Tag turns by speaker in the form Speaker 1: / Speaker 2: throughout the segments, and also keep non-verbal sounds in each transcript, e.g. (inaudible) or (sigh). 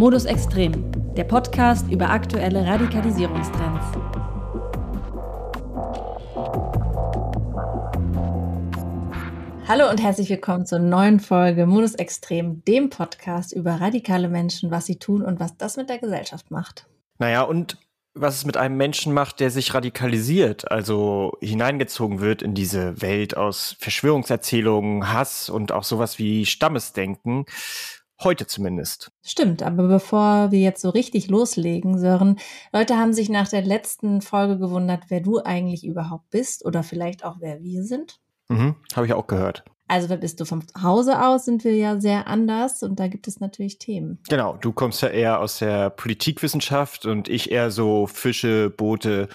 Speaker 1: Modus Extrem, der Podcast über aktuelle Radikalisierungstrends. Hallo und herzlich willkommen zur neuen Folge Modus Extrem, dem Podcast über radikale Menschen, was sie tun und was das mit der Gesellschaft macht.
Speaker 2: Naja, und was es mit einem Menschen macht, der sich radikalisiert, also hineingezogen wird in diese Welt aus Verschwörungserzählungen, Hass und auch sowas wie Stammesdenken Heute zumindest.
Speaker 1: Stimmt, aber bevor wir jetzt so richtig loslegen, Sören, Leute haben sich nach der letzten Folge gewundert, wer du eigentlich überhaupt bist oder vielleicht auch wer wir sind.
Speaker 2: Mhm, habe ich auch gehört.
Speaker 1: Also wer bist du vom Hause aus, sind wir ja sehr anders und da gibt es natürlich Themen.
Speaker 2: Genau, du kommst ja eher aus der Politikwissenschaft und ich eher so Fische, Boote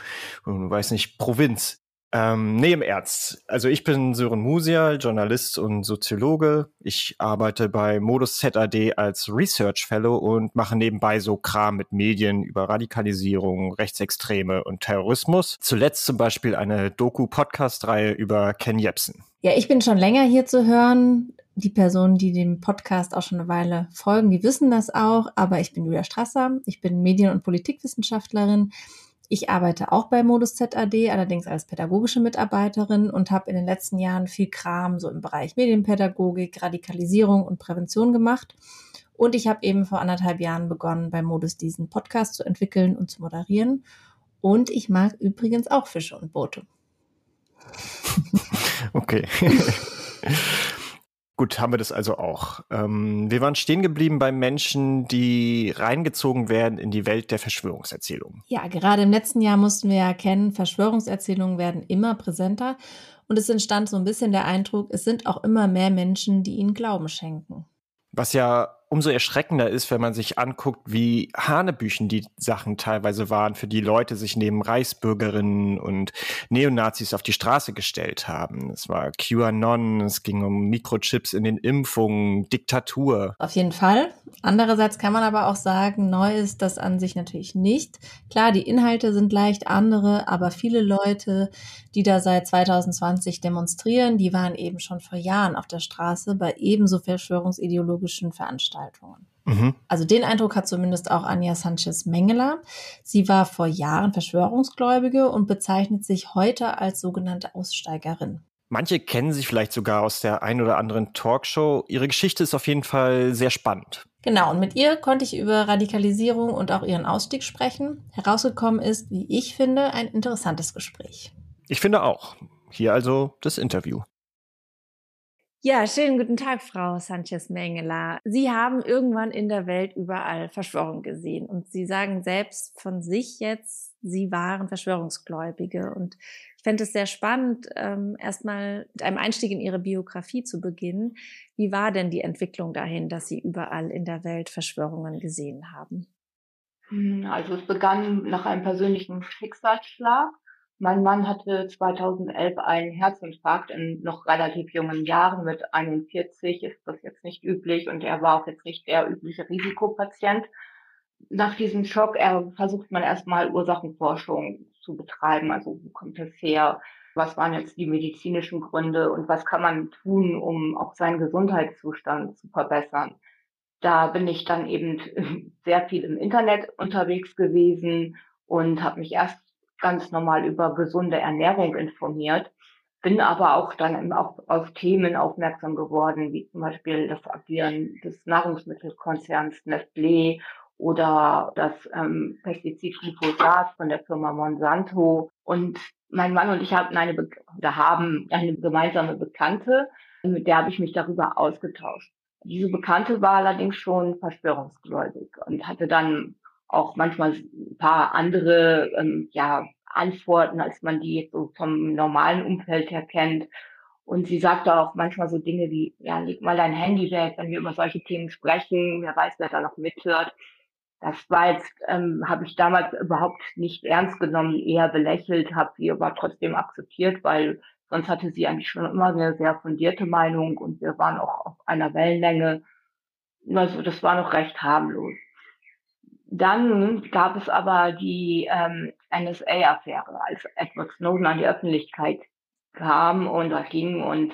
Speaker 2: und weiß nicht, Provinz. Ähm, nee, im Ernst. Also ich bin Sören Musial, Journalist und Soziologe. Ich arbeite bei Modus ZAD als Research Fellow und mache nebenbei so Kram mit Medien über Radikalisierung, Rechtsextreme und Terrorismus. Zuletzt zum Beispiel eine Doku-Podcast-Reihe über Ken Jebsen.
Speaker 1: Ja, ich bin schon länger hier zu hören. Die Personen, die dem Podcast auch schon eine Weile folgen, die wissen das auch. Aber ich bin Julia Strasser. Ich bin Medien- und Politikwissenschaftlerin. Ich arbeite auch bei Modus ZAD, allerdings als pädagogische Mitarbeiterin und habe in den letzten Jahren viel Kram so im Bereich Medienpädagogik, Radikalisierung und Prävention gemacht. Und ich habe eben vor anderthalb Jahren begonnen, bei Modus diesen Podcast zu entwickeln und zu moderieren. Und ich mag übrigens auch Fische und Boote. (laughs)
Speaker 2: Okay. (laughs) Gut, haben wir das also auch. Ähm, wir waren stehen geblieben bei Menschen, die reingezogen werden in die Welt der Verschwörungserzählungen.
Speaker 1: Ja, gerade im letzten Jahr mussten wir erkennen, Verschwörungserzählungen werden immer präsenter und es entstand so ein bisschen der Eindruck, es sind auch immer mehr Menschen, die ihnen Glauben schenken.
Speaker 2: Was ja umso erschreckender ist, wenn man sich anguckt, wie Hanebüchen die Sachen teilweise waren, für die Leute sich neben Reichsbürgerinnen und Neonazis auf die Straße gestellt haben. Es war QAnon, es ging um Mikrochips in den Impfungen, Diktatur.
Speaker 1: Auf jeden Fall. Andererseits kann man aber auch sagen, neu ist das an sich natürlich nicht. Klar, die Inhalte sind leicht andere, aber viele Leute, die da seit 2020 demonstrieren, die waren eben schon vor Jahren auf der Straße bei ebenso verschwörungsideologischen Veranstaltungen. Veranstaltungen. Mhm. Also den Eindruck hat zumindest auch Anja Sanchez Mengeler. Sie war vor Jahren Verschwörungsgläubige und bezeichnet sich heute als sogenannte Aussteigerin.
Speaker 2: Manche kennen sie vielleicht sogar aus der ein oder anderen Talkshow. Ihre Geschichte ist auf jeden Fall sehr spannend.
Speaker 1: Genau, und mit ihr konnte ich über Radikalisierung und auch ihren Ausstieg sprechen. Herausgekommen ist, wie ich finde, ein interessantes Gespräch.
Speaker 2: Ich finde auch. Hier also das Interview.
Speaker 1: Ja, schönen guten Tag, Frau Sanchez-Mengela. Sie haben irgendwann in der Welt überall Verschwörung gesehen und Sie sagen selbst von sich jetzt, Sie waren Verschwörungsgläubige. Und ich fände es sehr spannend, ähm, erstmal mit einem Einstieg in Ihre Biografie zu beginnen. Wie war denn die Entwicklung dahin, dass Sie überall in der Welt Verschwörungen gesehen haben?
Speaker 3: Hm, also es begann nach einem persönlichen Schicksalsschlag. Mein Mann hatte 2011 einen Herzinfarkt in noch relativ jungen Jahren. Mit 41 ist das jetzt nicht üblich und er war auch jetzt nicht der übliche Risikopatient. Nach diesem Schock er, versucht man erstmal Ursachenforschung zu betreiben. Also wo kommt es her? Was waren jetzt die medizinischen Gründe und was kann man tun, um auch seinen Gesundheitszustand zu verbessern? Da bin ich dann eben (laughs) sehr viel im Internet unterwegs gewesen und habe mich erst ganz normal über gesunde Ernährung informiert, bin aber auch dann auch auf Themen aufmerksam geworden, wie zum Beispiel das Agieren des Nahrungsmittelkonzerns Nestlé oder das ähm, Pestizid Glyphosat von der Firma Monsanto. Und mein Mann und ich hatten eine, da haben eine gemeinsame Bekannte, mit der habe ich mich darüber ausgetauscht. Diese Bekannte war allerdings schon verschwörungsgläubig und hatte dann auch manchmal ein paar andere ähm, ja, Antworten, als man die so vom normalen Umfeld her kennt. Und sie sagte auch manchmal so Dinge wie, ja, leg mal dein Handy weg, wenn wir über solche Themen sprechen, wer weiß, wer da noch mithört. Das war jetzt, ähm, habe ich damals überhaupt nicht ernst genommen, eher belächelt, habe sie aber trotzdem akzeptiert, weil sonst hatte sie eigentlich schon immer eine sehr fundierte Meinung und wir waren auch auf einer Wellenlänge. Also das war noch recht harmlos. Dann gab es aber die ähm, NSA-Affäre, als Edward Snowden an die Öffentlichkeit kam und da ging und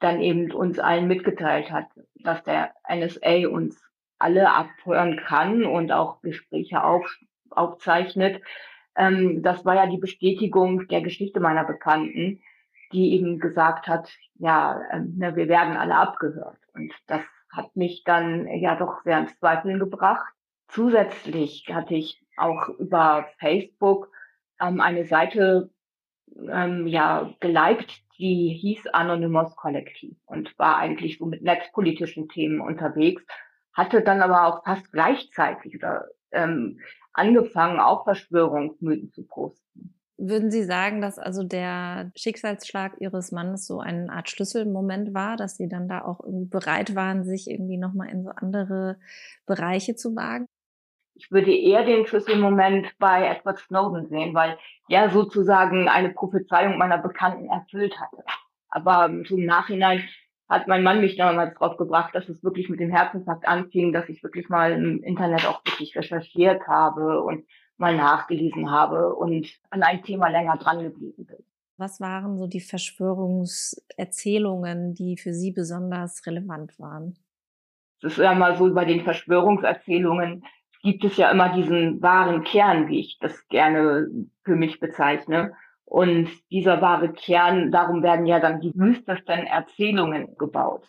Speaker 3: dann eben uns allen mitgeteilt hat, dass der NSA uns alle abhören kann und auch Gespräche auf, aufzeichnet. Ähm, das war ja die Bestätigung der Geschichte meiner Bekannten, die eben gesagt hat, ja, ähm, ne, wir werden alle abgehört. Und das hat mich dann ja doch sehr ins Zweifeln gebracht. Zusätzlich hatte ich auch über Facebook ähm, eine Seite ähm, ja geliked, die hieß Anonymous Kollektiv und war eigentlich so mit netzpolitischen Themen unterwegs, hatte dann aber auch fast gleichzeitig oder ähm, angefangen, auch Verschwörungsmythen zu posten.
Speaker 1: Würden Sie sagen, dass also der Schicksalsschlag Ihres Mannes so eine Art Schlüsselmoment war, dass Sie dann da auch bereit waren, sich irgendwie nochmal in so andere Bereiche zu wagen?
Speaker 3: Ich würde eher den Schlüsselmoment bei Edward Snowden sehen, weil er sozusagen eine Prophezeiung meiner Bekannten erfüllt hatte. Aber zum Nachhinein hat mein Mann mich damals drauf gebracht, dass es wirklich mit dem Herzinfarkt anfing, dass ich wirklich mal im Internet auch wirklich recherchiert habe und mal nachgelesen habe und an ein Thema länger dran geblieben bin.
Speaker 1: Was waren so die Verschwörungserzählungen, die für Sie besonders relevant waren?
Speaker 3: Es ist ja mal so, bei den Verschwörungserzählungen gibt es ja immer diesen wahren Kern, wie ich das gerne für mich bezeichne. Und dieser wahre Kern, darum werden ja dann die wüstesten Erzählungen gebaut.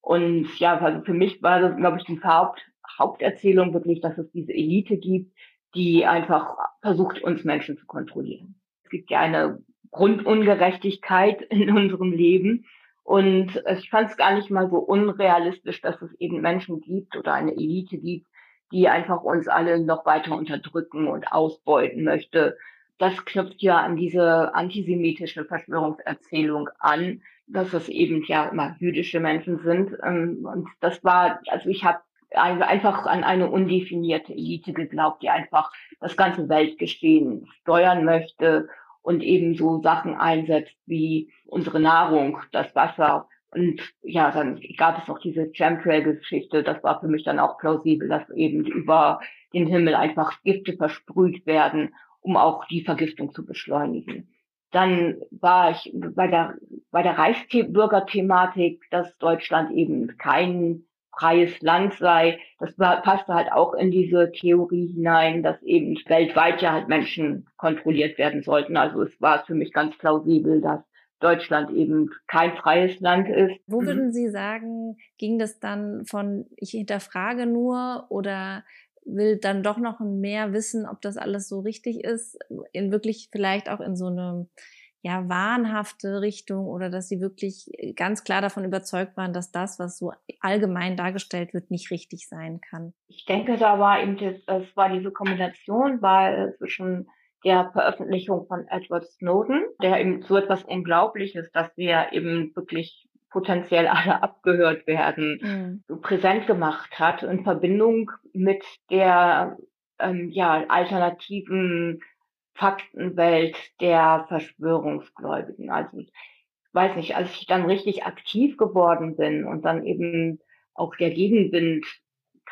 Speaker 3: Und ja, also für mich war das, glaube ich, die Haupt, Haupterzählung wirklich, dass es diese Elite gibt, die einfach versucht, uns Menschen zu kontrollieren. Es gibt ja eine Grundungerechtigkeit (laughs) in unserem Leben. Und ich fand es gar nicht mal so unrealistisch, dass es eben Menschen gibt oder eine Elite gibt, die einfach uns alle noch weiter unterdrücken und ausbeuten möchte. Das knüpft ja an diese antisemitische Verschwörungserzählung an, dass es eben ja immer jüdische Menschen sind. Ähm, und das war, also ich habe einfach an eine undefinierte Elite geglaubt, die einfach das ganze Weltgeschehen steuern möchte und eben so Sachen einsetzt wie unsere Nahrung, das Wasser. Und ja, dann gab es noch diese Chemtrail-Geschichte. Das war für mich dann auch plausibel, dass eben über den Himmel einfach Gifte versprüht werden, um auch die Vergiftung zu beschleunigen. Dann war ich bei der, bei der Reichsbürgerthematik, dass Deutschland eben kein freies Land sei. Das passte halt auch in diese Theorie hinein, dass eben weltweit ja halt Menschen kontrolliert werden sollten. Also es war für mich ganz plausibel, dass Deutschland eben kein freies Land ist.
Speaker 1: Wo mhm. würden Sie sagen, ging das dann von ich hinterfrage nur oder will dann doch noch mehr wissen, ob das alles so richtig ist, in wirklich vielleicht auch in so einem ja, wahnhafte Richtung oder dass sie wirklich ganz klar davon überzeugt waren, dass das, was so allgemein dargestellt wird, nicht richtig sein kann?
Speaker 3: Ich denke, da war eben das, es war diese Kombination weil zwischen der Veröffentlichung von Edward Snowden, der eben so etwas Unglaubliches, dass wir eben wirklich potenziell alle (laughs) abgehört werden, mhm. präsent gemacht hat in Verbindung mit der ähm, ja, alternativen Faktenwelt der Verschwörungsgläubigen. Also ich weiß nicht, als ich dann richtig aktiv geworden bin und dann eben auch der Gegenwind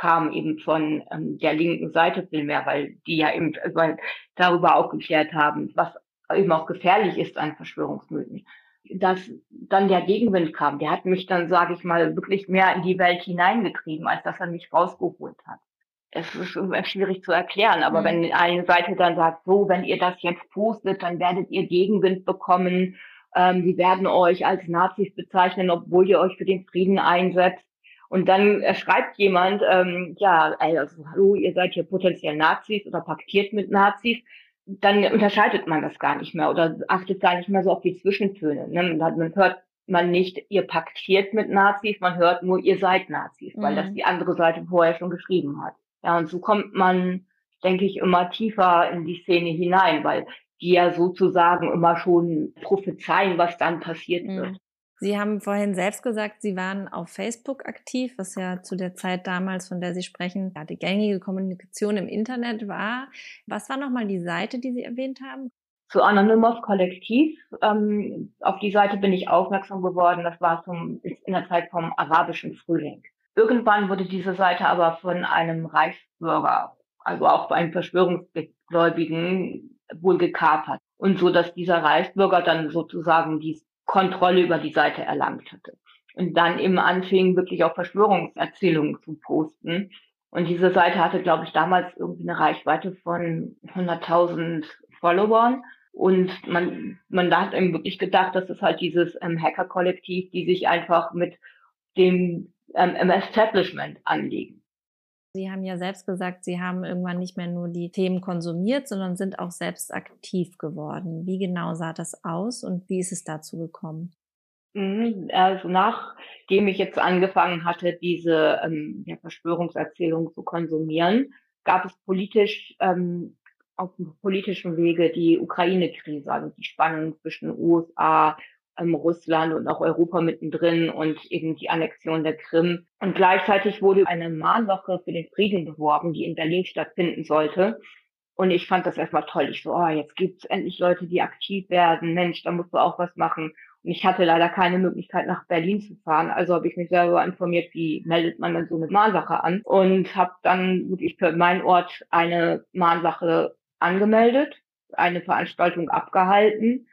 Speaker 3: kam eben von ähm, der linken Seite viel mehr, weil die ja eben weil darüber aufgeklärt haben, was eben auch gefährlich ist an Verschwörungsmythen. Dass dann der Gegenwind kam, der hat mich dann, sage ich mal, wirklich mehr in die Welt hineingetrieben, als dass er mich rausgeholt hat es ist schwierig zu erklären, aber mhm. wenn eine Seite dann sagt, so, wenn ihr das jetzt postet, dann werdet ihr Gegenwind bekommen, ähm, die werden euch als Nazis bezeichnen, obwohl ihr euch für den Frieden einsetzt. Und dann äh, schreibt jemand, ähm, ja, also, hallo, ihr seid hier potenziell Nazis oder paktiert mit Nazis, dann unterscheidet man das gar nicht mehr oder achtet gar nicht mehr so auf die Zwischentöne. Ne? Man hört man nicht, ihr paktiert mit Nazis, man hört nur, ihr seid Nazis, weil das mhm. die andere Seite vorher schon geschrieben hat. Ja, und so kommt man, denke ich, immer tiefer in die Szene hinein, weil die ja sozusagen immer schon prophezeien, was dann passiert mhm. wird.
Speaker 1: Sie haben vorhin selbst gesagt, Sie waren auf Facebook aktiv, was ja zu der Zeit damals, von der Sie sprechen, ja, die gängige Kommunikation im Internet war. Was war nochmal die Seite, die Sie erwähnt haben?
Speaker 3: Zu Anonymous Kollektiv. Ähm, auf die Seite bin ich aufmerksam geworden. Das war zum, in der Zeit vom arabischen Frühling. Irgendwann wurde diese Seite aber von einem Reichsbürger, also auch bei einem Verschwörungsgläubigen, wohl gekapert. Und so, dass dieser Reichsbürger dann sozusagen die Kontrolle über die Seite erlangt hatte. und dann eben anfing, wirklich auch Verschwörungserzählungen zu posten. Und diese Seite hatte, glaube ich, damals irgendwie eine Reichweite von 100.000 Followern. Und man, man hat eben wirklich gedacht, das ist halt dieses ähm, Hacker-Kollektiv, die sich einfach mit dem ähm, Establishment anlegen.
Speaker 4: Sie haben ja selbst gesagt, Sie haben irgendwann nicht mehr nur die Themen konsumiert, sondern sind auch selbst aktiv geworden. Wie genau sah das aus und wie ist es dazu gekommen?
Speaker 3: Mhm, also nachdem ich jetzt angefangen hatte, diese ähm, ja, Verschwörungserzählung zu konsumieren, gab es politisch ähm, auf dem politischen Wege die Ukraine-Krise, also die Spannung zwischen USA, ähm, Russland und auch Europa mittendrin und eben die Annexion der Krim. Und gleichzeitig wurde eine Mahnwache für den Frieden beworben, die in Berlin stattfinden sollte. Und ich fand das erstmal toll. Ich so, oh, jetzt gibt's endlich Leute, die aktiv werden. Mensch, da musst du auch was machen. Und ich hatte leider keine Möglichkeit, nach Berlin zu fahren. Also habe ich mich selber informiert, wie meldet man denn so eine Mahnwache an. Und habe dann wirklich für meinen Ort eine Mahnwache angemeldet, eine Veranstaltung abgehalten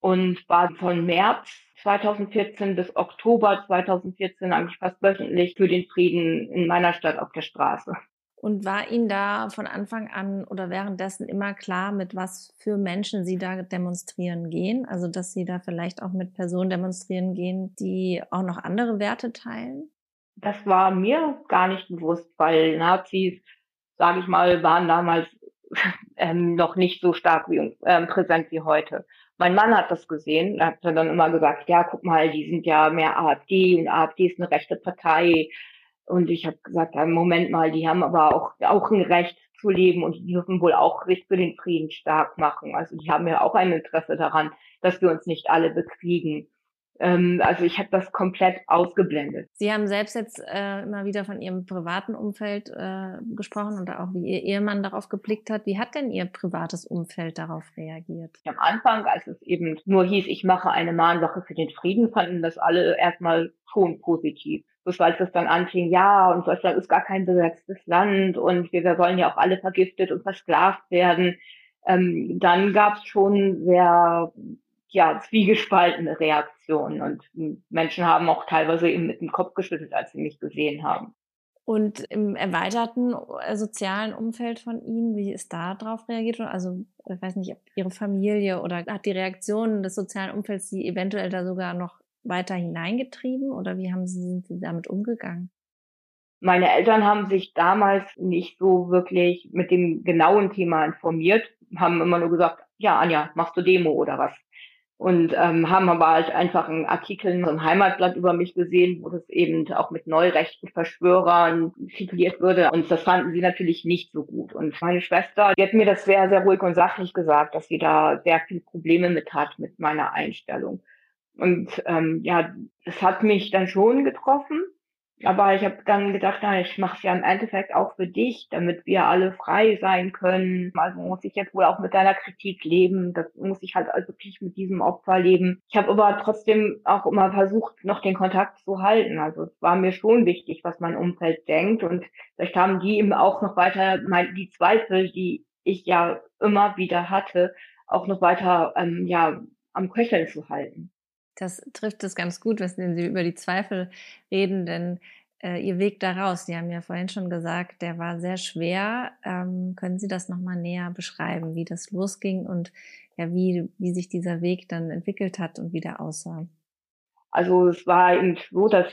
Speaker 3: und war von März 2014 bis Oktober 2014 eigentlich fast wöchentlich für den Frieden in meiner Stadt auf der Straße.
Speaker 4: Und war Ihnen da von Anfang an oder währenddessen immer klar, mit was für Menschen Sie da demonstrieren gehen? Also, dass Sie da vielleicht auch mit Personen demonstrieren gehen, die auch noch andere Werte teilen?
Speaker 3: Das war mir gar nicht bewusst, weil Nazis, sage ich mal, waren damals (laughs) ähm, noch nicht so stark wie ähm, präsent wie heute. Mein Mann hat das gesehen, hat dann immer gesagt, ja, guck mal, die sind ja mehr AfD und AfD ist eine rechte Partei. Und ich habe gesagt, ja, Moment mal, die haben aber auch, auch ein Recht zu leben und die dürfen wohl auch sich für den Frieden stark machen. Also die haben ja auch ein Interesse daran, dass wir uns nicht alle bekriegen. Ähm, also ich habe das komplett ausgeblendet.
Speaker 4: Sie haben selbst jetzt äh, immer wieder von Ihrem privaten Umfeld äh, gesprochen und auch wie Ihr Ehemann darauf geblickt hat. Wie hat denn Ihr privates Umfeld darauf reagiert?
Speaker 3: Am Anfang, als es eben nur hieß, ich mache eine Mahnwache für den Frieden, fanden das alle erstmal schon positiv. Bis als es dann anfing, ja, und Deutschland ist gar kein besetztes Land und wir, wir sollen ja auch alle vergiftet und versklavt werden. Ähm, dann gab es schon sehr ja, zwiegespaltene Reaktionen und Menschen haben auch teilweise eben mit dem Kopf geschüttelt, als sie mich gesehen haben.
Speaker 4: Und im erweiterten äh, sozialen Umfeld von Ihnen, wie ist da drauf reagiert? Also, ich weiß nicht, ob Ihre Familie oder hat die Reaktion des sozialen Umfelds Sie eventuell da sogar noch weiter hineingetrieben oder wie haben Sie, sind Sie damit umgegangen?
Speaker 3: Meine Eltern haben sich damals nicht so wirklich mit dem genauen Thema informiert, haben immer nur gesagt, ja, Anja, machst du Demo oder was? Und ähm, haben aber halt einfach einen Artikel in so einem Heimatblatt über mich gesehen, wo das eben auch mit neurechten Verschwörern tituliert würde. Und das fanden sie natürlich nicht so gut. Und meine Schwester, die hat mir das sehr, sehr ruhig und sachlich gesagt, dass sie da sehr viele Probleme mit hat, mit meiner Einstellung. Und ähm, ja, das hat mich dann schon getroffen. Aber ich habe dann gedacht, na, ich mache es ja im Endeffekt auch für dich, damit wir alle frei sein können. Also muss ich jetzt wohl auch mit deiner Kritik leben. Das muss ich halt also wirklich mit diesem Opfer leben. Ich habe aber trotzdem auch immer versucht, noch den Kontakt zu halten. Also es war mir schon wichtig, was mein Umfeld denkt. Und vielleicht haben die eben auch noch weiter mein, die Zweifel, die ich ja immer wieder hatte, auch noch weiter ähm, ja, am Köcheln zu halten.
Speaker 4: Das trifft es ganz gut, wenn Sie über die Zweifel reden, denn äh, Ihr Weg daraus, Sie haben ja vorhin schon gesagt, der war sehr schwer. Ähm, können Sie das nochmal näher beschreiben, wie das losging und ja, wie, wie sich dieser Weg dann entwickelt hat und wie der aussah?
Speaker 3: Also es war eben so, dass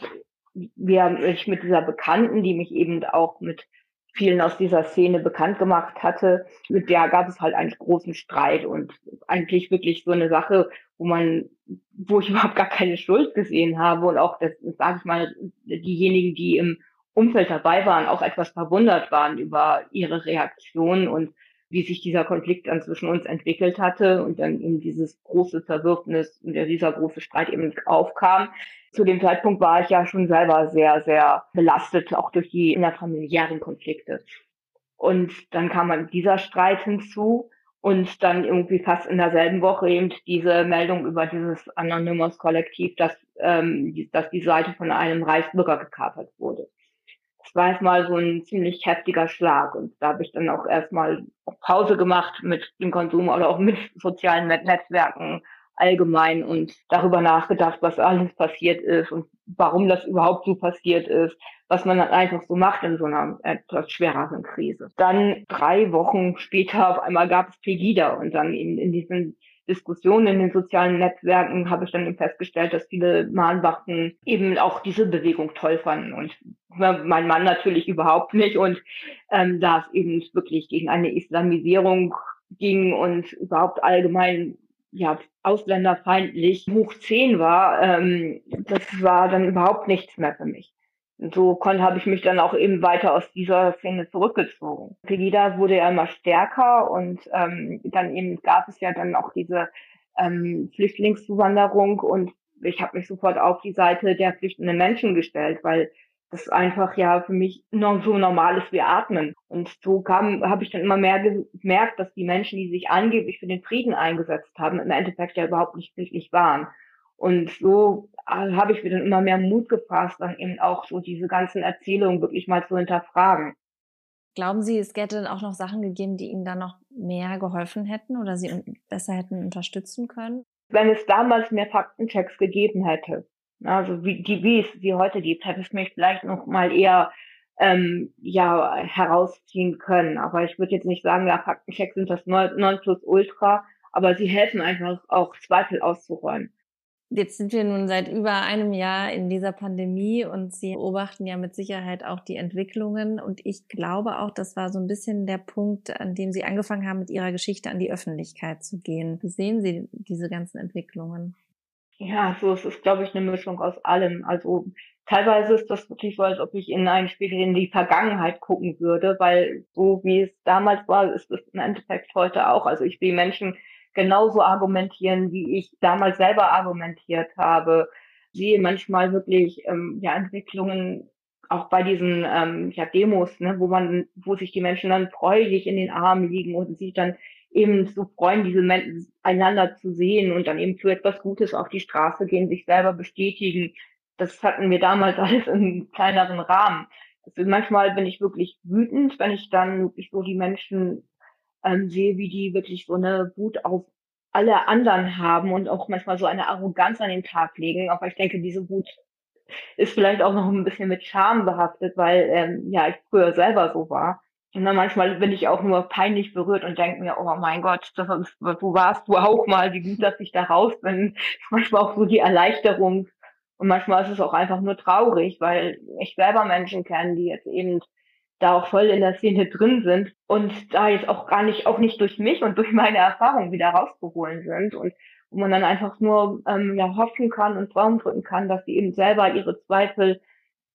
Speaker 3: wir, ich mit dieser Bekannten, die mich eben auch mit vielen aus dieser Szene bekannt gemacht hatte, mit der gab es halt einen großen Streit und eigentlich wirklich so eine Sache, wo man, wo ich (laughs) überhaupt gar keine Schuld gesehen habe und auch das, sage ich mal, diejenigen, die im Umfeld dabei waren, auch etwas verwundert waren über ihre Reaktion und wie sich dieser Konflikt dann zwischen uns entwickelt hatte und dann eben dieses große Zerwürfnis und dieser große Streit eben aufkam. Zu dem Zeitpunkt war ich ja schon selber sehr, sehr belastet, auch durch die innerfamiliären Konflikte. Und dann kam man dieser Streit hinzu und dann irgendwie fast in derselben Woche eben diese Meldung über dieses Anonymous Kollektiv, dass, ähm, dass die Seite von einem Reichsbürger gekapert wurde war erstmal so ein ziemlich heftiger Schlag. Und da habe ich dann auch erstmal Pause gemacht mit dem Konsum oder auch mit sozialen Netzwerken allgemein und darüber nachgedacht, was alles passiert ist und warum das überhaupt so passiert ist, was man dann einfach so macht in so einer etwas schwereren Krise. Dann drei Wochen später auf einmal gab es Pegida und dann in, in diesen Diskussionen in den sozialen Netzwerken habe ich dann eben festgestellt, dass viele Mahnwachen eben auch diese Bewegung toll fanden und mein Mann natürlich überhaupt nicht und ähm, da es eben wirklich gegen eine Islamisierung ging und überhaupt allgemein ja ausländerfeindlich hoch zehn war, ähm, das war dann überhaupt nichts mehr für mich. Und so konnte, habe ich mich dann auch eben weiter aus dieser Szene zurückgezogen. Pegida wurde ja immer stärker und ähm, dann eben gab es ja dann auch diese ähm, Flüchtlingszuwanderung und ich habe mich sofort auf die Seite der flüchtenden Menschen gestellt, weil das einfach ja für mich noch so normal ist wie Atmen. Und so kam, habe ich dann immer mehr gemerkt, dass die Menschen, die sich angeblich für den Frieden eingesetzt haben, im Endeffekt ja überhaupt nicht friedlich waren. Und so äh, habe ich mir dann immer mehr Mut gefasst, dann eben auch so diese ganzen Erzählungen wirklich mal zu hinterfragen.
Speaker 1: Glauben Sie, es hätte auch noch Sachen gegeben, die Ihnen da noch mehr geholfen hätten oder Sie besser hätten unterstützen können?
Speaker 3: Wenn es damals mehr Faktenchecks gegeben hätte, also wie, die, wie es sie heute gibt, hätte es mich vielleicht noch mal eher ähm, ja herausziehen können. Aber ich würde jetzt nicht sagen, ja, Faktenchecks sind das Nonplusultra, aber sie helfen einfach auch Zweifel auszuräumen.
Speaker 1: Jetzt sind wir nun seit über einem Jahr in dieser Pandemie und Sie beobachten ja mit Sicherheit auch die Entwicklungen. Und ich glaube auch, das war so ein bisschen der Punkt, an dem Sie angefangen haben, mit Ihrer Geschichte an die Öffentlichkeit zu gehen. Wie sehen Sie diese ganzen Entwicklungen?
Speaker 3: Ja, so es ist, glaube ich, eine Mischung aus allem. Also teilweise ist das wirklich so, als ob ich in einen Spiegel in die Vergangenheit gucken würde, weil so wie es damals war, ist es im Endeffekt heute auch. Also ich sehe Menschen genauso argumentieren, wie ich damals selber argumentiert habe. Sehe manchmal wirklich ähm, ja, Entwicklungen auch bei diesen ähm, ja, Demos, ne, wo man, wo sich die Menschen dann freudig in den Armen liegen und sich dann eben so freuen, diese Menschen einander zu sehen und dann eben für etwas Gutes auf die Straße gehen, sich selber bestätigen. Das hatten wir damals (laughs) alles in kleineren Rahmen. Also manchmal bin ich wirklich wütend, wenn ich dann wirklich so die Menschen ähm, sehe, wie die wirklich so eine Wut auf alle anderen haben und auch manchmal so eine Arroganz an den Tag legen. Aber ich denke, diese Wut ist vielleicht auch noch ein bisschen mit Scham behaftet, weil ähm, ja ich früher selber so war. Und dann manchmal bin ich auch nur peinlich berührt und denke mir, oh mein Gott, das wo warst du auch mal, wie gut, dass ich da raus bin. Manchmal auch so die Erleichterung. Und manchmal ist es auch einfach nur traurig, weil ich selber Menschen kenne, die jetzt eben da auch voll in der Szene drin sind und da jetzt auch gar nicht, auch nicht durch mich und durch meine Erfahrung wieder rauszuholen sind und wo man dann einfach nur ähm, ja, hoffen kann und Traum drücken kann, dass sie eben selber ihre Zweifel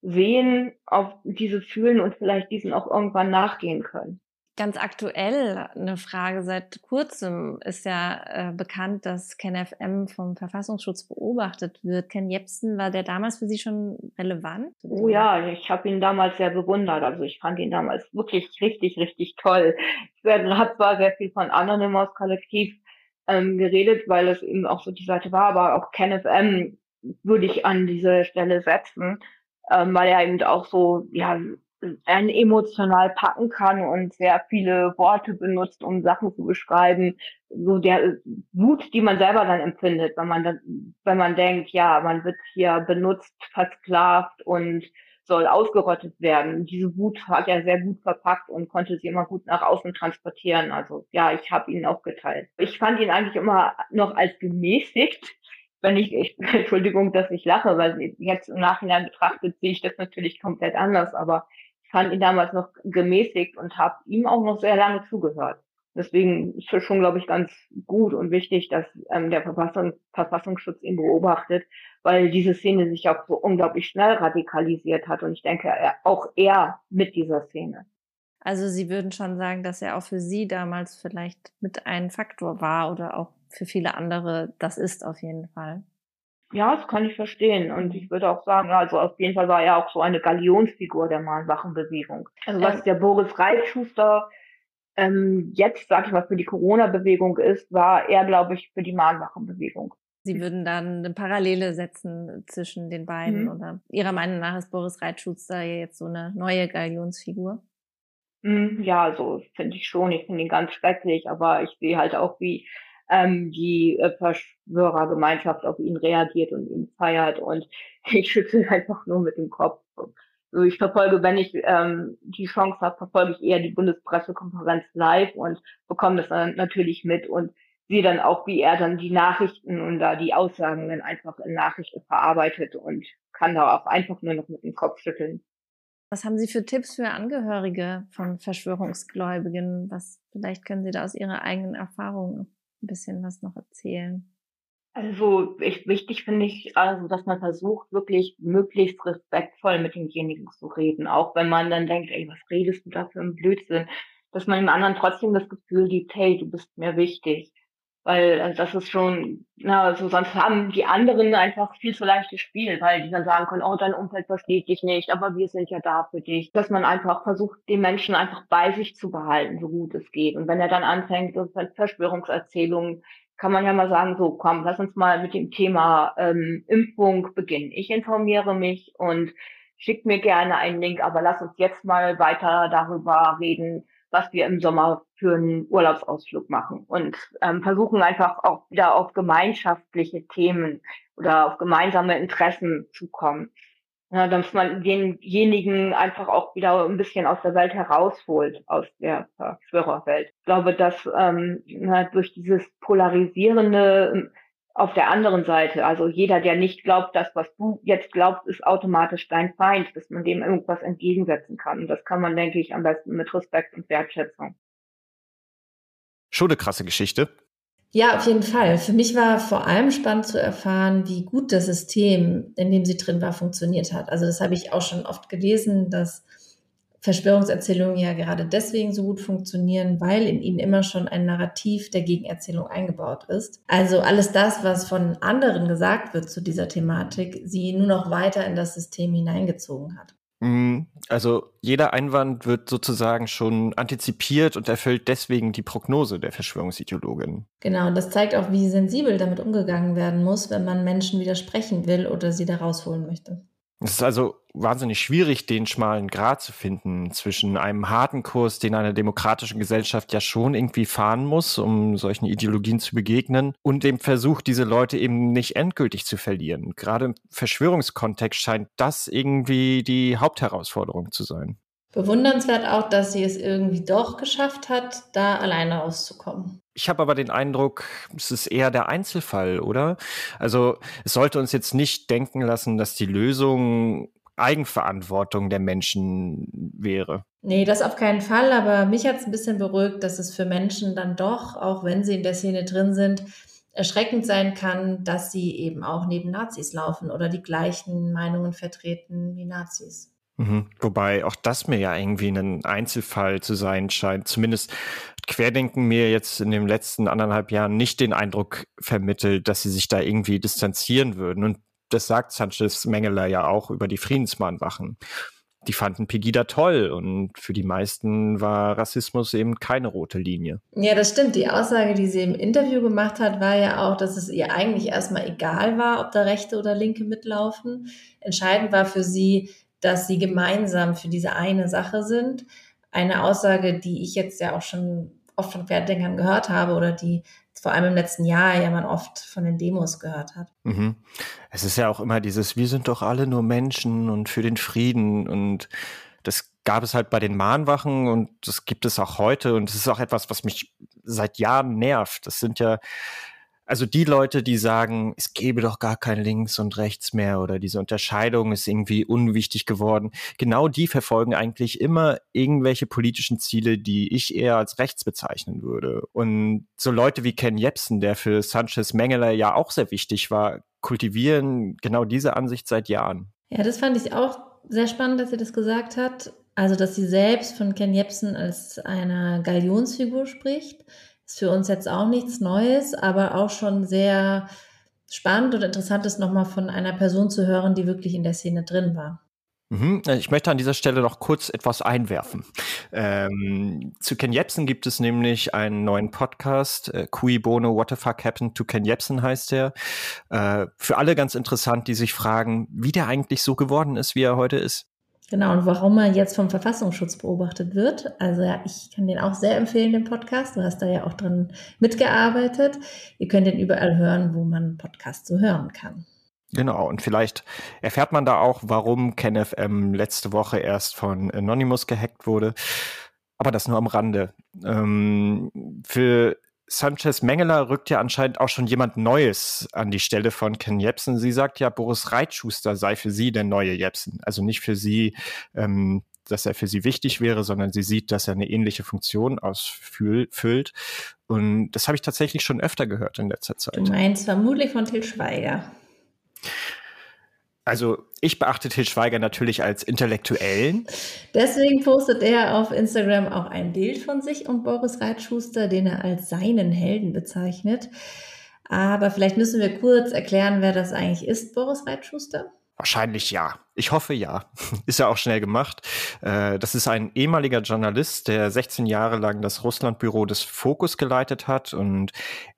Speaker 3: sehen, auf diese fühlen und vielleicht diesen auch irgendwann nachgehen können.
Speaker 1: Ganz aktuell eine Frage seit kurzem ist ja äh, bekannt, dass KenFM vom Verfassungsschutz beobachtet wird. Ken Jebsen, war der damals für Sie schon relevant?
Speaker 3: Oh ja, ich habe ihn damals sehr bewundert. Also ich fand ihn damals wirklich richtig, richtig toll. Ich habe zwar sehr viel von Anonymous Kollektiv ähm, geredet, weil es eben auch so die Seite war, aber auch KenFM würde ich an diese Stelle setzen, ähm, weil er eben auch so, ja, einen emotional packen kann und sehr viele Worte benutzt, um Sachen zu beschreiben. So der Wut, die man selber dann empfindet, wenn man dann, wenn man denkt, ja, man wird hier benutzt, versklavt und soll ausgerottet werden. Diese Wut hat er sehr gut verpackt und konnte sie immer gut nach außen transportieren. Also ja, ich habe ihn auch geteilt. Ich fand ihn eigentlich immer noch als gemäßigt. Wenn ich, ich (laughs) Entschuldigung, dass ich lache, weil jetzt im Nachhinein betrachtet sehe ich das natürlich komplett anders, aber fand ihn damals noch gemäßigt und habe ihm auch noch sehr lange zugehört. Deswegen ist es schon, glaube ich, ganz gut und wichtig, dass ähm, der Verfassung, Verfassungsschutz ihn beobachtet, weil diese Szene sich auch so unglaublich schnell radikalisiert hat und ich denke er, auch er mit dieser Szene.
Speaker 1: Also Sie würden schon sagen, dass er auch für Sie damals vielleicht mit ein Faktor war oder auch für viele andere das ist auf jeden Fall.
Speaker 3: Ja, das kann ich verstehen. Und ich würde auch sagen, also auf jeden Fall war er auch so eine Galionsfigur der Mahnwachenbewegung. Also was der Boris Reitschuster ähm, jetzt, sag ich mal, für die Corona-Bewegung ist, war er, glaube ich, für die Mahnwachenbewegung.
Speaker 1: Sie würden dann eine Parallele setzen zwischen den beiden mhm. oder Ihrer Meinung nach ist Boris Reitschuster jetzt so eine neue Galionsfigur?
Speaker 3: Mhm, ja, so finde ich schon. Ich finde ihn ganz schrecklich, aber ich sehe halt auch, wie ähm, die äh, Verschwörergemeinschaft auf ihn reagiert und ihn feiert. Und (laughs) ich schüttel einfach nur mit dem Kopf. Also ich verfolge, wenn ich ähm, die Chance habe, verfolge ich eher die Bundespressekonferenz live und bekomme das dann natürlich mit und sehe dann auch, wie er dann die Nachrichten und da die Aussagen dann einfach in Nachrichten verarbeitet und kann da auch einfach nur noch mit dem Kopf schütteln.
Speaker 1: Was haben Sie für Tipps für Angehörige von Verschwörungsgläubigen? Was vielleicht können Sie da aus Ihrer eigenen Erfahrung ein bisschen was noch erzählen?
Speaker 3: Also ich, wichtig finde ich, also dass man versucht, wirklich möglichst respektvoll mit demjenigen zu reden, auch wenn man dann denkt, ey, was redest du da für ein Blödsinn, dass man dem anderen trotzdem das Gefühl gibt, hey, du bist mir wichtig. Weil also das ist schon, na, also sonst haben die anderen einfach viel zu leichtes Spiel, weil die dann sagen können, oh, dein Umfeld versteht dich nicht, aber wir sind ja da für dich. Dass man einfach versucht, den Menschen einfach bei sich zu behalten, so gut es geht. Und wenn er dann anfängt, so Verschwörungserzählungen, kann man ja mal sagen, so komm, lass uns mal mit dem Thema ähm, Impfung beginnen. Ich informiere mich und schick mir gerne einen Link, aber lass uns jetzt mal weiter darüber reden, was wir im Sommer für einen Urlaubsausflug machen und ähm, versuchen einfach auch wieder auf gemeinschaftliche Themen oder auf gemeinsame Interessen zu kommen. Ja, dass man denjenigen einfach auch wieder ein bisschen aus der Welt herausholt, aus der Verschwörerwelt. Ich glaube, dass ähm, durch dieses polarisierende auf der anderen Seite, also jeder, der nicht glaubt, dass was du jetzt glaubst, ist automatisch dein Feind, dass man dem irgendwas entgegensetzen kann. Und das kann man, denke ich, am besten mit Respekt und Wertschätzung.
Speaker 2: Schon eine krasse Geschichte.
Speaker 1: Ja, auf jeden Fall. Für mich war vor allem spannend zu erfahren, wie gut das System, in dem sie drin war, funktioniert hat. Also das habe ich auch schon oft gelesen, dass Verschwörungserzählungen ja gerade deswegen so gut funktionieren, weil in ihnen immer schon ein Narrativ der Gegenerzählung eingebaut ist. Also alles das, was von anderen gesagt wird zu dieser Thematik, sie nur noch weiter in das System hineingezogen hat.
Speaker 2: Mhm. Also jeder Einwand wird sozusagen schon antizipiert und erfüllt deswegen die Prognose der Verschwörungsideologin.
Speaker 1: Genau, und das zeigt auch, wie sensibel damit umgegangen werden muss, wenn man Menschen widersprechen will oder sie da rausholen möchte.
Speaker 2: Es ist also wahnsinnig schwierig, den schmalen Grat zu finden zwischen einem harten Kurs, den eine demokratische Gesellschaft ja schon irgendwie fahren muss, um solchen Ideologien zu begegnen, und dem Versuch, diese Leute eben nicht endgültig zu verlieren. Gerade im Verschwörungskontext scheint das irgendwie die Hauptherausforderung zu sein.
Speaker 1: Bewundernswert auch, dass sie es irgendwie doch geschafft hat, da alleine rauszukommen.
Speaker 2: Ich habe aber den Eindruck, es ist eher der Einzelfall, oder? Also es sollte uns jetzt nicht denken lassen, dass die Lösung Eigenverantwortung der Menschen wäre.
Speaker 1: Nee, das auf keinen Fall, aber mich hat es ein bisschen beruhigt, dass es für Menschen dann doch, auch wenn sie in der Szene drin sind, erschreckend sein kann, dass sie eben auch neben Nazis laufen oder die gleichen Meinungen vertreten wie Nazis.
Speaker 2: Mhm. Wobei auch das mir ja irgendwie ein Einzelfall zu sein scheint. Zumindest Querdenken mir jetzt in den letzten anderthalb Jahren nicht den Eindruck vermittelt, dass sie sich da irgendwie distanzieren würden. Und das sagt Sanchez Mengeler ja auch über die Friedensmahnwachen. Die fanden Pegida toll und für die meisten war Rassismus eben keine rote Linie.
Speaker 1: Ja, das stimmt. Die Aussage, die sie im Interview gemacht hat, war ja auch, dass es ihr eigentlich erstmal egal war, ob da Rechte oder Linke mitlaufen. Entscheidend war für sie, dass sie gemeinsam für diese eine Sache sind. Eine Aussage, die ich jetzt ja auch schon oft von Querdenkern gehört habe oder die vor allem im letzten Jahr ja man oft von den Demos gehört hat.
Speaker 2: Mhm. Es ist ja auch immer dieses, wir sind doch alle nur Menschen und für den Frieden und das gab es halt bei den Mahnwachen und das gibt es auch heute und es ist auch etwas, was mich seit Jahren nervt. Das sind ja also die Leute, die sagen, es gäbe doch gar kein Links und Rechts mehr oder diese Unterscheidung ist irgendwie unwichtig geworden, genau die verfolgen eigentlich immer irgendwelche politischen Ziele, die ich eher als rechts bezeichnen würde. Und so Leute wie Ken Jebsen, der für Sanchez Mengele ja auch sehr wichtig war, kultivieren genau diese Ansicht seit Jahren.
Speaker 1: Ja, das fand ich auch sehr spannend, dass sie das gesagt hat. Also, dass sie selbst von Ken Jebsen als einer Galionsfigur spricht. Ist für uns jetzt auch nichts Neues, aber auch schon sehr spannend und interessant ist, nochmal von einer Person zu hören, die wirklich in der Szene drin war.
Speaker 2: Mhm. Äh, ich möchte an dieser Stelle noch kurz etwas einwerfen. Ähm, zu Ken Jebsen gibt es nämlich einen neuen Podcast, äh, Cui Bono What the Fuck Happened to Ken Jebsen heißt der. Äh, für alle ganz interessant, die sich fragen, wie der eigentlich so geworden ist, wie er heute ist.
Speaker 1: Genau, und warum er jetzt vom Verfassungsschutz beobachtet wird. Also ja, ich kann den auch sehr empfehlen, den Podcast. Du hast da ja auch drin mitgearbeitet. Ihr könnt den überall hören, wo man Podcast so hören kann.
Speaker 2: Genau, und vielleicht erfährt man da auch, warum KenFM letzte Woche erst von Anonymous gehackt wurde. Aber das nur am Rande. Ähm, für Sanchez Mengeler rückt ja anscheinend auch schon jemand Neues an die Stelle von Ken Jebsen. Sie sagt ja, Boris Reitschuster sei für sie der neue Jebsen. Also nicht für sie, ähm, dass er für sie wichtig wäre, sondern sie sieht, dass er eine ähnliche Funktion ausfüllt. Und das habe ich tatsächlich schon öfter gehört in letzter Zeit.
Speaker 1: Du meinst vermutlich von Til Schweiger.
Speaker 2: Also ich beachte Til Schweiger natürlich als Intellektuellen.
Speaker 1: Deswegen postet er auf Instagram auch ein Bild von sich und Boris Reitschuster, den er als seinen Helden bezeichnet. Aber vielleicht müssen wir kurz erklären, wer das eigentlich ist, Boris Reitschuster.
Speaker 2: Wahrscheinlich ja. Ich hoffe ja. (laughs) Ist ja auch schnell gemacht. Äh, das ist ein ehemaliger Journalist, der 16 Jahre lang das Russlandbüro des Fokus geleitet hat und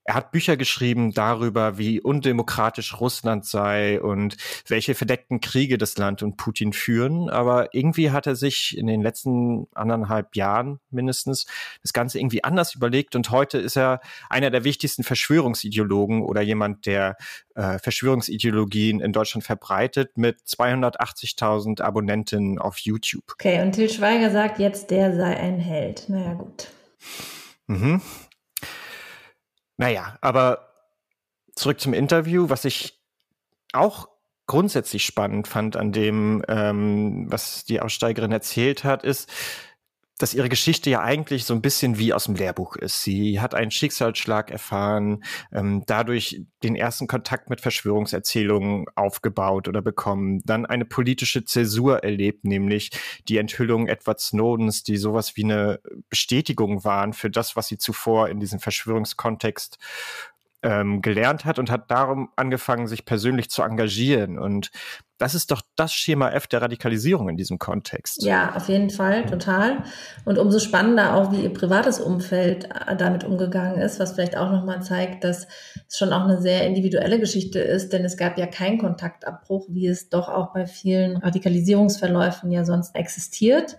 Speaker 2: er hat Bücher geschrieben darüber, wie undemokratisch Russland sei und welche verdeckten Kriege das Land und Putin führen. Aber irgendwie hat er sich in den letzten anderthalb Jahren mindestens das Ganze irgendwie anders überlegt und heute ist er einer der wichtigsten Verschwörungsideologen oder jemand, der äh, Verschwörungsideologien in Deutschland verbreitet mit 280.000 Abonnenten auf YouTube.
Speaker 1: Okay, und Till Schweiger sagt jetzt, der sei ein Held. Naja, gut.
Speaker 2: Mhm. Naja, aber zurück zum Interview, was ich auch grundsätzlich spannend fand an dem, ähm, was die Aussteigerin erzählt hat, ist, dass ihre Geschichte ja eigentlich so ein bisschen wie aus dem Lehrbuch ist. Sie hat einen Schicksalsschlag erfahren, ähm, dadurch den ersten Kontakt mit Verschwörungserzählungen aufgebaut oder bekommen, dann eine politische Zäsur erlebt, nämlich die Enthüllung Edward Snowdens, die sowas wie eine Bestätigung waren für das, was sie zuvor in diesem Verschwörungskontext ähm, gelernt hat und hat darum angefangen, sich persönlich zu engagieren. Und das ist doch das Schema F der Radikalisierung in diesem Kontext.
Speaker 1: Ja, auf jeden Fall, total. Und umso spannender auch, wie ihr privates Umfeld äh, damit umgegangen ist, was vielleicht auch nochmal zeigt, dass es schon auch eine sehr individuelle Geschichte ist, denn es gab ja keinen Kontaktabbruch, wie es doch auch bei vielen Radikalisierungsverläufen ja sonst existiert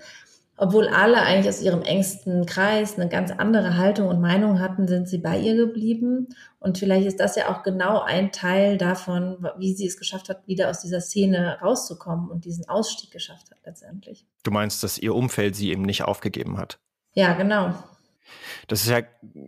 Speaker 1: obwohl alle eigentlich aus ihrem engsten Kreis eine ganz andere Haltung und Meinung hatten, sind sie bei ihr geblieben. Und vielleicht ist das ja auch genau ein Teil davon, wie sie es geschafft hat, wieder aus dieser Szene rauszukommen und diesen Ausstieg geschafft hat letztendlich.
Speaker 2: Du meinst, dass ihr Umfeld sie eben nicht aufgegeben hat?
Speaker 1: Ja, genau.
Speaker 2: Das ist ja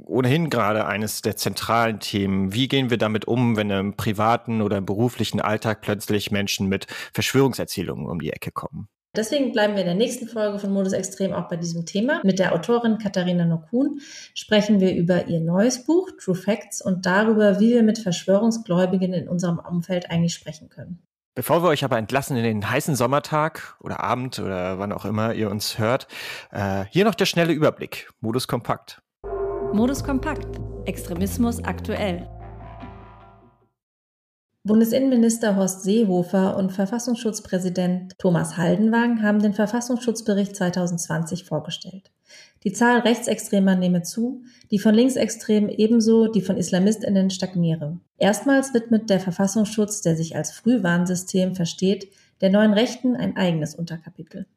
Speaker 2: ohnehin gerade eines der zentralen Themen. Wie gehen wir damit um, wenn im privaten oder im beruflichen Alltag plötzlich Menschen mit Verschwörungserzählungen um die Ecke kommen?
Speaker 1: Deswegen bleiben wir in der nächsten Folge von Modus Extrem auch bei diesem Thema. Mit der Autorin Katharina Nokun sprechen wir über ihr neues Buch True Facts und darüber, wie wir mit Verschwörungsgläubigen in unserem Umfeld eigentlich sprechen können.
Speaker 2: Bevor wir euch aber entlassen in den heißen Sommertag oder Abend oder wann auch immer ihr uns hört, äh, hier noch der schnelle Überblick. Modus Kompakt.
Speaker 5: Modus Kompakt. Extremismus aktuell.
Speaker 1: Bundesinnenminister Horst Seehofer und Verfassungsschutzpräsident Thomas Haldenwang haben den Verfassungsschutzbericht 2020 vorgestellt. Die Zahl Rechtsextremer nehme zu, die von Linksextremen ebenso die von Islamistinnen stagniere. Erstmals widmet der Verfassungsschutz, der sich als Frühwarnsystem versteht, der neuen Rechten ein eigenes Unterkapitel.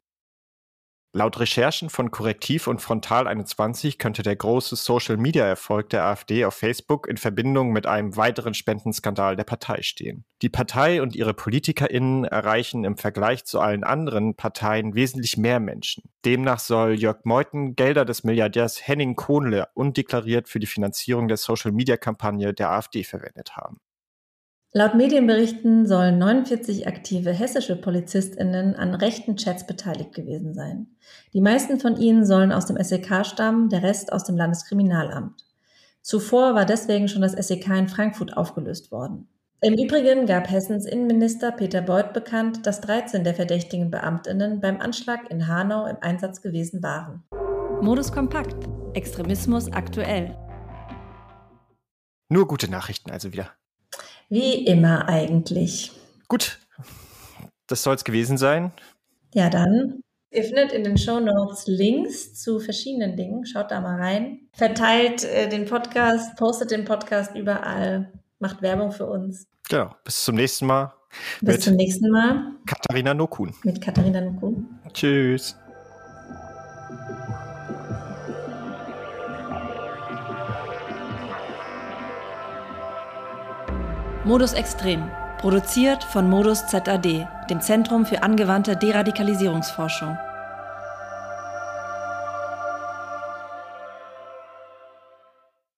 Speaker 2: Laut Recherchen von Korrektiv und Frontal 21 könnte der große Social-Media-Erfolg der AfD auf Facebook in Verbindung mit einem weiteren Spendenskandal der Partei stehen. Die Partei und ihre PolitikerInnen erreichen im Vergleich zu allen anderen Parteien wesentlich mehr Menschen. Demnach soll Jörg Meuthen Gelder des Milliardärs Henning Kohnle undeklariert für die Finanzierung der Social-Media-Kampagne der AfD verwendet haben.
Speaker 1: Laut Medienberichten sollen 49 aktive hessische PolizistInnen an rechten Chats beteiligt gewesen sein. Die meisten von ihnen sollen aus dem SEK stammen, der Rest aus dem Landeskriminalamt. Zuvor war deswegen schon das SEK in Frankfurt aufgelöst worden. Im Übrigen gab Hessens Innenminister Peter Beuth bekannt, dass 13 der verdächtigen Beamtinnen beim Anschlag in Hanau im Einsatz gewesen waren.
Speaker 5: Modus Kompakt. Extremismus aktuell.
Speaker 2: Nur gute Nachrichten also wieder.
Speaker 1: Wie immer eigentlich.
Speaker 2: Gut, das soll es gewesen sein.
Speaker 1: Ja, dann. Ihr findet in den Show Notes Links zu verschiedenen Dingen. Schaut da mal rein. Verteilt äh, den Podcast, postet den Podcast überall, macht Werbung für uns.
Speaker 2: Genau. Bis zum nächsten Mal.
Speaker 1: Bis zum nächsten Mal
Speaker 2: Katharina Nokun.
Speaker 1: mit Katharina Nukun.
Speaker 2: Tschüss.
Speaker 5: Modus Extrem. Produziert von Modus ZAD, dem Zentrum für angewandte Deradikalisierungsforschung.